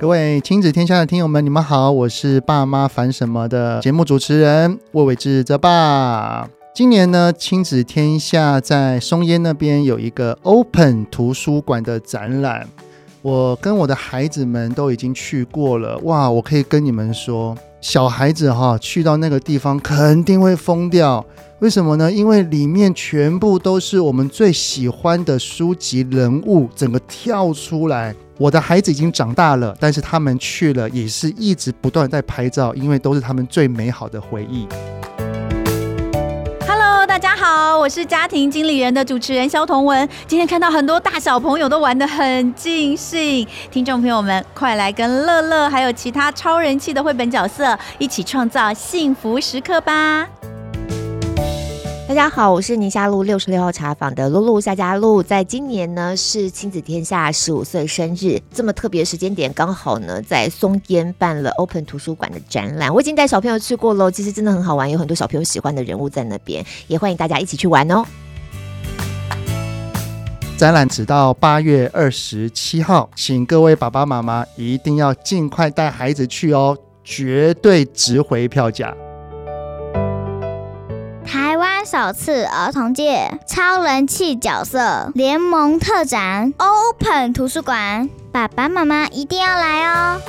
各位亲子天下的听友们，你们好，我是爸妈烦什么的节目主持人魏玮志泽爸。今年呢，亲子天下在松烟那边有一个 Open 图书馆的展览，我跟我的孩子们都已经去过了。哇，我可以跟你们说，小孩子哈去到那个地方肯定会疯掉。为什么呢？因为里面全部都是我们最喜欢的书籍人物，整个跳出来。我的孩子已经长大了，但是他们去了也是一直不断在拍照，因为都是他们最美好的回忆。Hello，大家好，我是家庭经理人的主持人萧彤文。今天看到很多大小朋友都玩得很尽兴，听众朋友们，快来跟乐乐还有其他超人气的绘本角色一起创造幸福时刻吧！大家好，我是宁夏路六十六号茶坊的露露夏佳露。在今年呢，是亲子天下十五岁生日，这么特别的时间点，刚好呢在松烟办了 Open 图书馆的展览。我已经带小朋友去过喽，其实真的很好玩，有很多小朋友喜欢的人物在那边，也欢迎大家一起去玩哦。展览直到八月二十七号，请各位爸爸妈妈一定要尽快带孩子去哦，绝对值回票价。台湾首次儿童界超人气角色联盟特展，Open 图书馆，爸爸妈妈一定要来哦！